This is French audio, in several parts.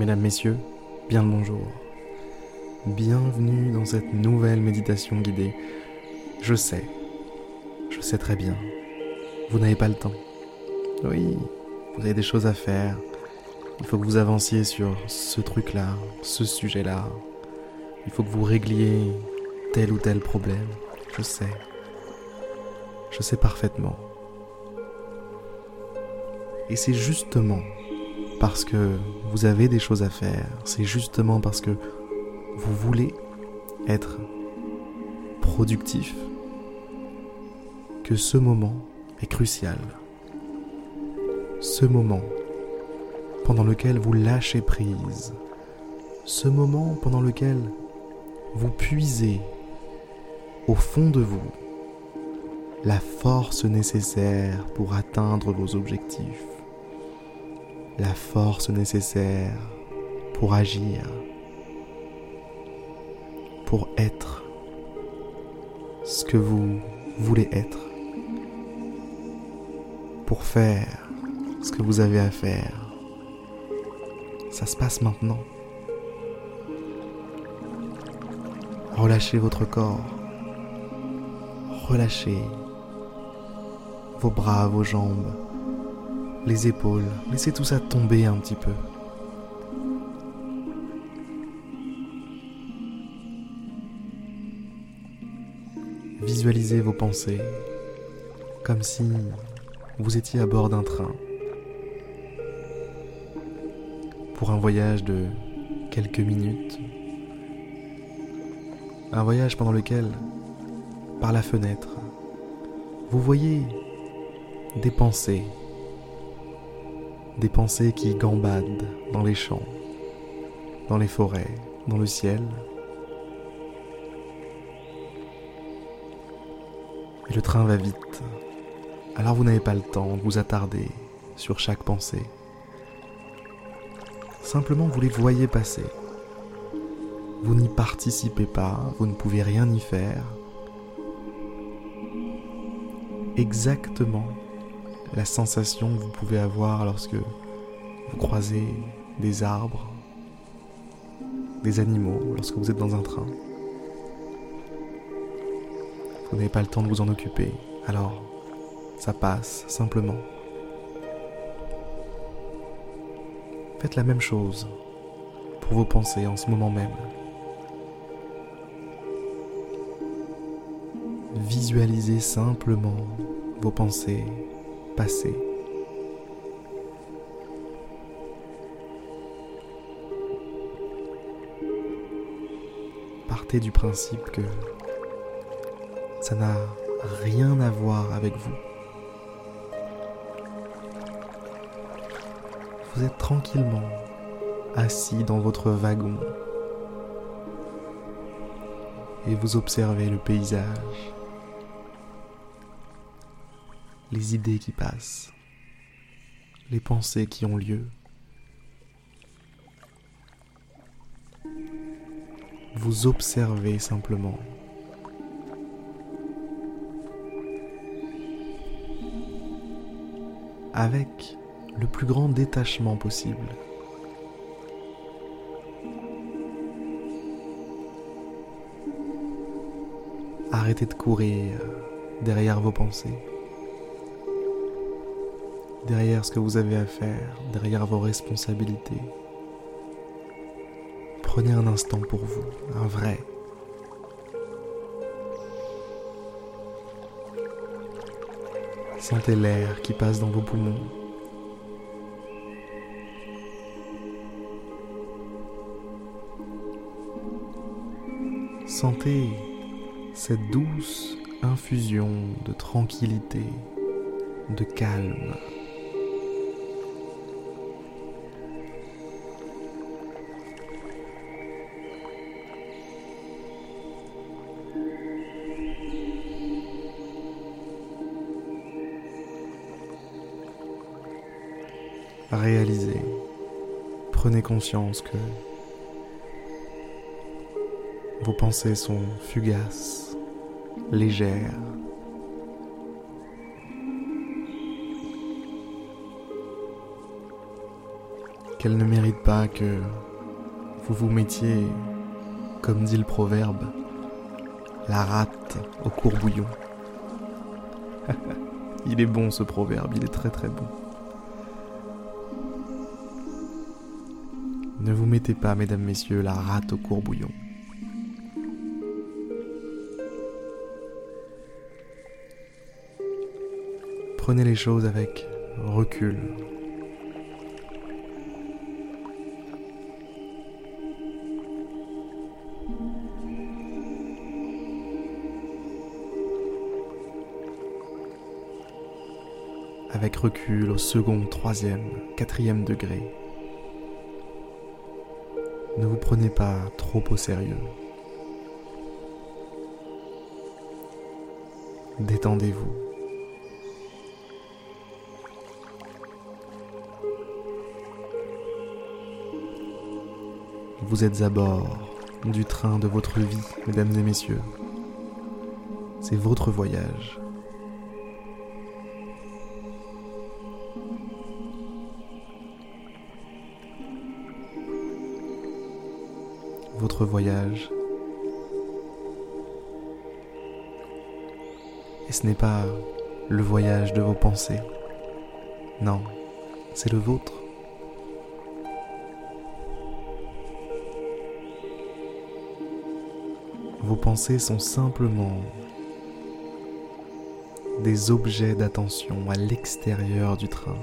Mesdames, Messieurs, bien le bonjour. Bienvenue dans cette nouvelle méditation guidée. Je sais, je sais très bien, vous n'avez pas le temps. Oui, vous avez des choses à faire. Il faut que vous avanciez sur ce truc-là, ce sujet-là. Il faut que vous régliez tel ou tel problème. Je sais. Je sais parfaitement. Et c'est justement parce que vous avez des choses à faire, c'est justement parce que vous voulez être productif que ce moment est crucial. Ce moment pendant lequel vous lâchez prise. Ce moment pendant lequel vous puisez au fond de vous la force nécessaire pour atteindre vos objectifs la force nécessaire pour agir, pour être ce que vous voulez être, pour faire ce que vous avez à faire. Ça se passe maintenant. Relâchez votre corps. Relâchez vos bras, vos jambes, les épaules, laissez tout ça tomber un petit peu. Visualisez vos pensées comme si vous étiez à bord d'un train pour un voyage de quelques minutes. Un voyage pendant lequel, par la fenêtre, vous voyez des pensées des pensées qui gambadent dans les champs, dans les forêts, dans le ciel. Et le train va vite, alors vous n'avez pas le temps de vous attarder sur chaque pensée. Simplement vous les voyez passer. Vous n'y participez pas, vous ne pouvez rien y faire. Exactement la sensation que vous pouvez avoir lorsque vous croisez des arbres, des animaux, lorsque vous êtes dans un train. Vous n'avez pas le temps de vous en occuper, alors ça passe simplement. Faites la même chose pour vos pensées en ce moment même. Visualisez simplement vos pensées passé. Partez du principe que ça n'a rien à voir avec vous. Vous êtes tranquillement assis dans votre wagon et vous observez le paysage les idées qui passent, les pensées qui ont lieu. Vous observez simplement. Avec le plus grand détachement possible. Arrêtez de courir derrière vos pensées derrière ce que vous avez à faire, derrière vos responsabilités. Prenez un instant pour vous, un vrai. Sentez l'air qui passe dans vos poumons. Sentez cette douce infusion de tranquillité, de calme. Réalisez, prenez conscience que vos pensées sont fugaces, légères. qu'elle ne mérite pas que vous vous mettiez, comme dit le proverbe, la rate au courbouillon. il est bon ce proverbe, il est très très bon. Ne vous mettez pas, mesdames, messieurs, la rate au courbouillon. Prenez les choses avec recul. Avec recul au second, troisième, quatrième degré. Ne vous prenez pas trop au sérieux. Détendez-vous. Vous êtes à bord du train de votre vie, mesdames et messieurs. C'est votre voyage. Votre voyage. Et ce n'est pas le voyage de vos pensées. Non, c'est le vôtre. Vos pensées sont simplement des objets d'attention à l'extérieur du train.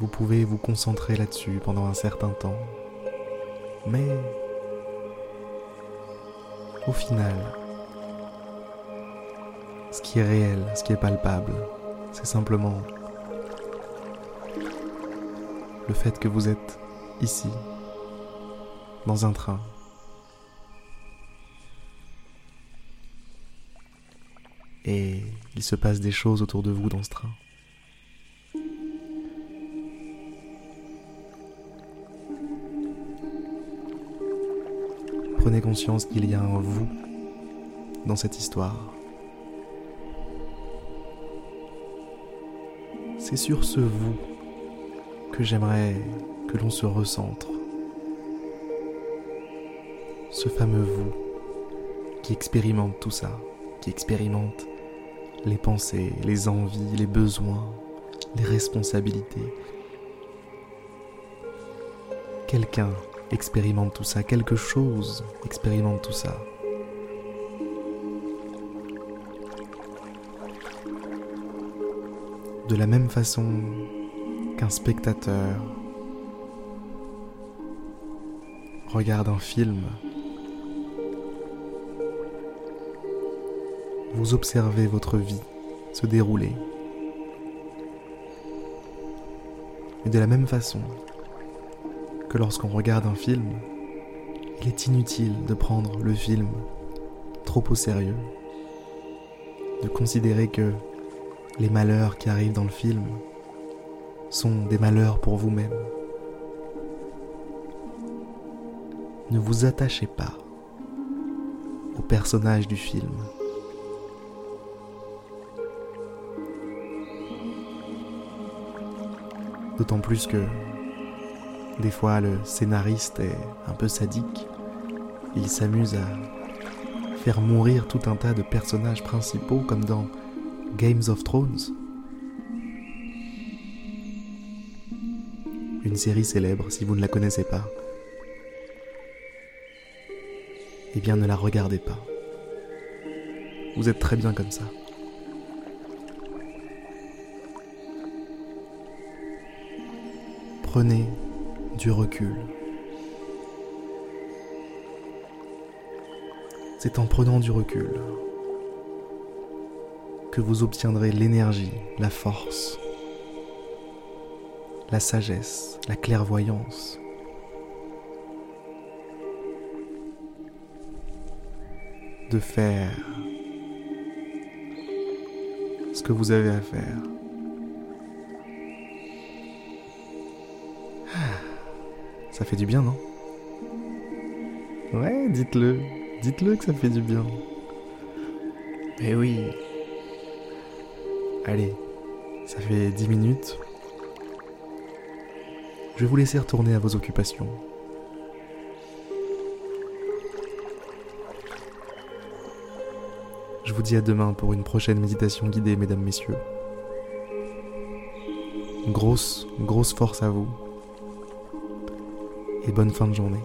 Vous pouvez vous concentrer là-dessus pendant un certain temps. Mais au final, ce qui est réel, ce qui est palpable, c'est simplement le fait que vous êtes ici, dans un train. Et il se passe des choses autour de vous dans ce train. Prenez conscience qu'il y a un vous dans cette histoire. C'est sur ce vous que j'aimerais que l'on se recentre. Ce fameux vous qui expérimente tout ça, qui expérimente les pensées, les envies, les besoins, les responsabilités. Quelqu'un expérimente tout ça, quelque chose expérimente tout ça. De la même façon qu'un spectateur regarde un film, vous observez votre vie se dérouler. Et de la même façon, que lorsqu'on regarde un film, il est inutile de prendre le film trop au sérieux, de considérer que les malheurs qui arrivent dans le film sont des malheurs pour vous-même. Ne vous attachez pas au personnage du film. D'autant plus que des fois, le scénariste est un peu sadique. Il s'amuse à faire mourir tout un tas de personnages principaux, comme dans Games of Thrones. Une série célèbre, si vous ne la connaissez pas. Eh bien, ne la regardez pas. Vous êtes très bien comme ça. Prenez du recul. C'est en prenant du recul que vous obtiendrez l'énergie, la force, la sagesse, la clairvoyance. de faire ce que vous avez à faire. Ça fait du bien, non? Ouais, dites-le. Dites-le que ça fait du bien. Eh oui. Allez, Ça fait dix minutes. Je vais vous laisser retourner à vos occupations. Je vous dis à demain pour une prochaine méditation guidée, mesdames, messieurs. Grosse, grosse force à vous. Et bonne fin de journée.